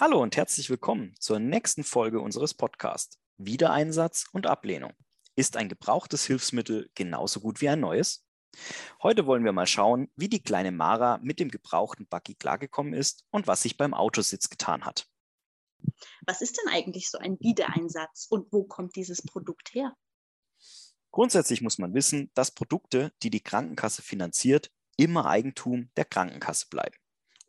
Hallo und herzlich willkommen zur nächsten Folge unseres Podcasts. Wiedereinsatz und Ablehnung. Ist ein gebrauchtes Hilfsmittel genauso gut wie ein neues? Heute wollen wir mal schauen, wie die kleine Mara mit dem gebrauchten Buggy klargekommen ist und was sich beim Autositz getan hat. Was ist denn eigentlich so ein Wiedereinsatz und wo kommt dieses Produkt her? Grundsätzlich muss man wissen, dass Produkte, die die Krankenkasse finanziert, immer Eigentum der Krankenkasse bleiben.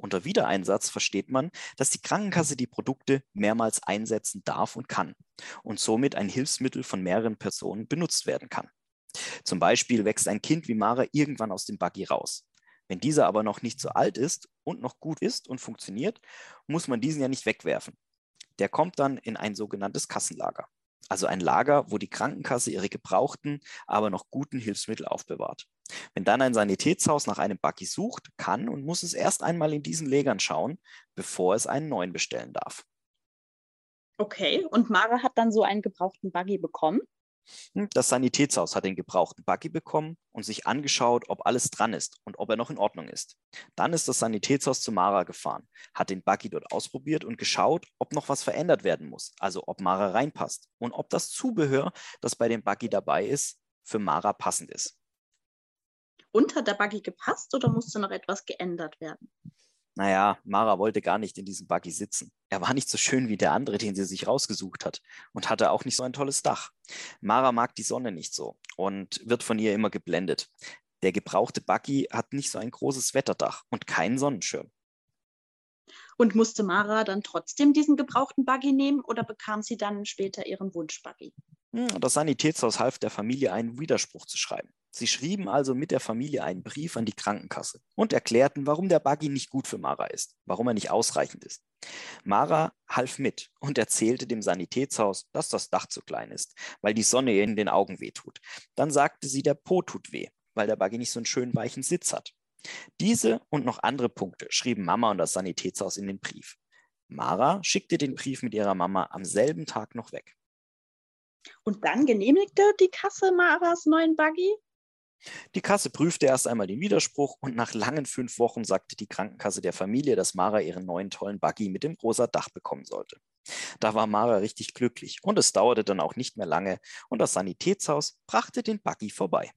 Unter Wiedereinsatz versteht man, dass die Krankenkasse die Produkte mehrmals einsetzen darf und kann und somit ein Hilfsmittel von mehreren Personen benutzt werden kann. Zum Beispiel wächst ein Kind wie Mara irgendwann aus dem Buggy raus. Wenn dieser aber noch nicht so alt ist und noch gut ist und funktioniert, muss man diesen ja nicht wegwerfen. Der kommt dann in ein sogenanntes Kassenlager. Also ein Lager, wo die Krankenkasse ihre gebrauchten, aber noch guten Hilfsmittel aufbewahrt. Wenn dann ein Sanitätshaus nach einem Buggy sucht, kann und muss es erst einmal in diesen Lägern schauen, bevor es einen neuen bestellen darf. Okay, und Mara hat dann so einen gebrauchten Buggy bekommen? Hm, das Sanitätshaus hat den gebrauchten Buggy bekommen und sich angeschaut, ob alles dran ist und ob er noch in Ordnung ist. Dann ist das Sanitätshaus zu Mara gefahren, hat den Buggy dort ausprobiert und geschaut, ob noch was verändert werden muss, also ob Mara reinpasst und ob das Zubehör, das bei dem Buggy dabei ist, für Mara passend ist. Und hat der Buggy gepasst oder musste noch etwas geändert werden? Naja, Mara wollte gar nicht in diesem Buggy sitzen. Er war nicht so schön wie der andere, den sie sich rausgesucht hat und hatte auch nicht so ein tolles Dach. Mara mag die Sonne nicht so und wird von ihr immer geblendet. Der gebrauchte Buggy hat nicht so ein großes Wetterdach und keinen Sonnenschirm. Und musste Mara dann trotzdem diesen gebrauchten Buggy nehmen oder bekam sie dann später ihren Wunschbuggy? Hm, das Sanitätshaus half der Familie einen Widerspruch zu schreiben. Sie schrieben also mit der Familie einen Brief an die Krankenkasse und erklärten, warum der Buggy nicht gut für Mara ist, warum er nicht ausreichend ist. Mara half mit und erzählte dem Sanitätshaus, dass das Dach zu klein ist, weil die Sonne ihr in den Augen wehtut. Dann sagte sie, der Po tut weh, weil der Buggy nicht so einen schönen weichen Sitz hat. Diese und noch andere Punkte schrieben Mama und das Sanitätshaus in den Brief. Mara schickte den Brief mit ihrer Mama am selben Tag noch weg. Und dann genehmigte die Kasse Maras neuen Buggy? Die Kasse prüfte erst einmal den Widerspruch und nach langen fünf Wochen sagte die Krankenkasse der Familie, dass Mara ihren neuen tollen Buggy mit dem rosa Dach bekommen sollte. Da war Mara richtig glücklich und es dauerte dann auch nicht mehr lange und das Sanitätshaus brachte den Buggy vorbei.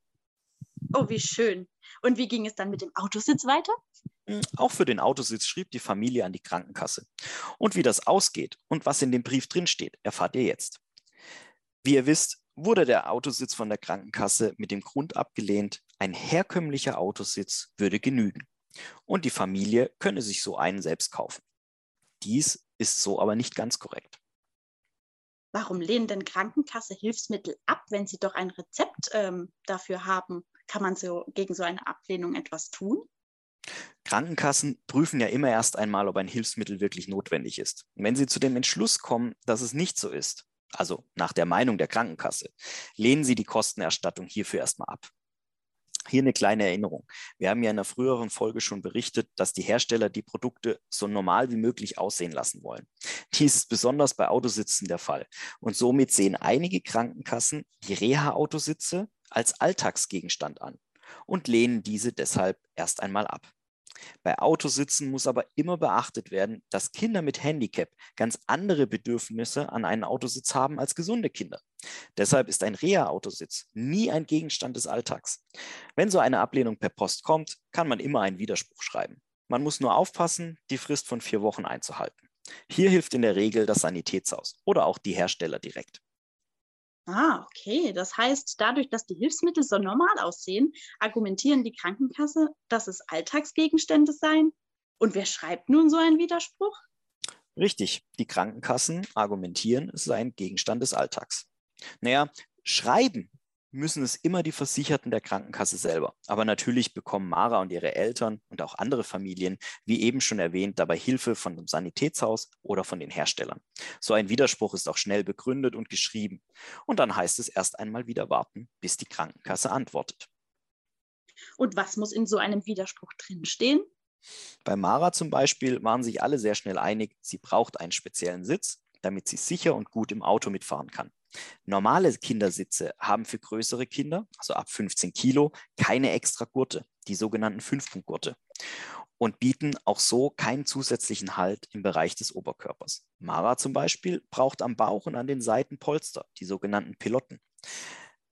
Oh, wie schön. Und wie ging es dann mit dem Autositz weiter? Hm, auch für den Autositz schrieb die Familie an die Krankenkasse. Und wie das ausgeht und was in dem Brief drinsteht, erfahrt ihr jetzt. Wie ihr wisst, wurde der Autositz von der Krankenkasse mit dem Grund abgelehnt, ein herkömmlicher Autositz würde genügen und die Familie könne sich so einen selbst kaufen. Dies ist so aber nicht ganz korrekt. Warum lehnen denn Krankenkasse Hilfsmittel ab, wenn sie doch ein Rezept ähm, dafür haben? Kann man so gegen so eine Ablehnung etwas tun? Krankenkassen prüfen ja immer erst einmal, ob ein Hilfsmittel wirklich notwendig ist. Und wenn sie zu dem Entschluss kommen, dass es nicht so ist, also nach der Meinung der Krankenkasse, lehnen Sie die Kostenerstattung hierfür erstmal ab. Hier eine kleine Erinnerung. Wir haben ja in einer früheren Folge schon berichtet, dass die Hersteller die Produkte so normal wie möglich aussehen lassen wollen. Dies ist besonders bei Autositzen der Fall. Und somit sehen einige Krankenkassen die Reha-Autositze als Alltagsgegenstand an und lehnen diese deshalb erst einmal ab. Bei Autositzen muss aber immer beachtet werden, dass Kinder mit Handicap ganz andere Bedürfnisse an einen Autositz haben als gesunde Kinder. Deshalb ist ein Reha-Autositz nie ein Gegenstand des Alltags. Wenn so eine Ablehnung per Post kommt, kann man immer einen Widerspruch schreiben. Man muss nur aufpassen, die Frist von vier Wochen einzuhalten. Hier hilft in der Regel das Sanitätshaus oder auch die Hersteller direkt. Ah, okay. Das heißt, dadurch, dass die Hilfsmittel so normal aussehen, argumentieren die Krankenkasse, dass es Alltagsgegenstände seien. Und wer schreibt nun so einen Widerspruch? Richtig, die Krankenkassen argumentieren, es sei ein Gegenstand des Alltags. Naja, schreiben müssen es immer die Versicherten der Krankenkasse selber. Aber natürlich bekommen Mara und ihre Eltern und auch andere Familien, wie eben schon erwähnt, dabei Hilfe von dem Sanitätshaus oder von den Herstellern. So ein Widerspruch ist auch schnell begründet und geschrieben. Und dann heißt es erst einmal wieder warten, bis die Krankenkasse antwortet. Und was muss in so einem Widerspruch drinstehen? Bei Mara zum Beispiel waren sich alle sehr schnell einig, sie braucht einen speziellen Sitz, damit sie sicher und gut im Auto mitfahren kann. Normale Kindersitze haben für größere Kinder, also ab 15 Kilo, keine extra Gurte. die sogenannten Fünfpunktgurte, und bieten auch so keinen zusätzlichen Halt im Bereich des Oberkörpers. Mara zum Beispiel braucht am Bauch und an den Seiten Polster, die sogenannten Pilotten,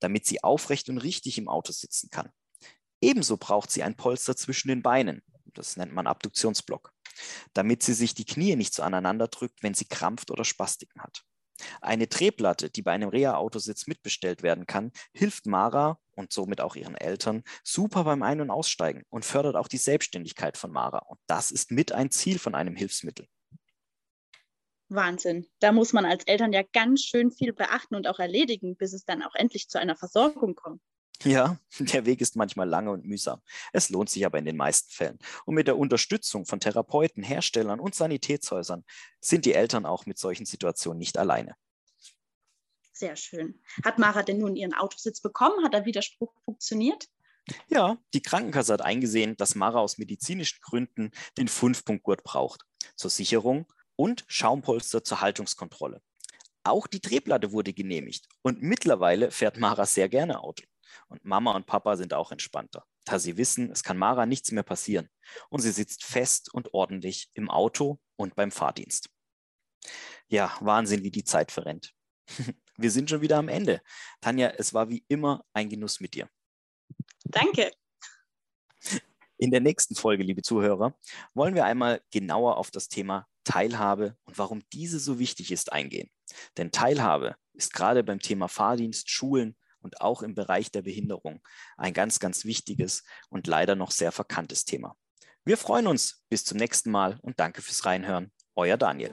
damit sie aufrecht und richtig im Auto sitzen kann. Ebenso braucht sie ein Polster zwischen den Beinen, das nennt man Abduktionsblock, damit sie sich die Knie nicht so aneinander drückt, wenn sie krampft oder Spastiken hat. Eine Drehplatte, die bei einem Reha-Autositz mitbestellt werden kann, hilft Mara und somit auch ihren Eltern super beim Ein- und Aussteigen und fördert auch die Selbstständigkeit von Mara. Und das ist mit ein Ziel von einem Hilfsmittel. Wahnsinn. Da muss man als Eltern ja ganz schön viel beachten und auch erledigen, bis es dann auch endlich zu einer Versorgung kommt. Ja, der Weg ist manchmal lange und mühsam. Es lohnt sich aber in den meisten Fällen. Und mit der Unterstützung von Therapeuten, Herstellern und Sanitätshäusern sind die Eltern auch mit solchen Situationen nicht alleine. Sehr schön. Hat Mara denn nun ihren Autositz bekommen? Hat der Widerspruch funktioniert? Ja, die Krankenkasse hat eingesehen, dass Mara aus medizinischen Gründen den Fünfpunktgurt braucht. Zur Sicherung und Schaumpolster zur Haltungskontrolle. Auch die Drehplatte wurde genehmigt und mittlerweile fährt Mara sehr gerne Auto. Und Mama und Papa sind auch entspannter, da sie wissen, es kann Mara nichts mehr passieren. Und sie sitzt fest und ordentlich im Auto und beim Fahrdienst. Ja, Wahnsinn, wie die Zeit verrennt. Wir sind schon wieder am Ende. Tanja, es war wie immer ein Genuss mit dir. Danke. In der nächsten Folge, liebe Zuhörer, wollen wir einmal genauer auf das Thema Teilhabe und warum diese so wichtig ist eingehen. Denn Teilhabe ist gerade beim Thema Fahrdienst, Schulen und auch im Bereich der Behinderung ein ganz, ganz wichtiges und leider noch sehr verkanntes Thema. Wir freuen uns. Bis zum nächsten Mal und danke fürs Reinhören. Euer Daniel.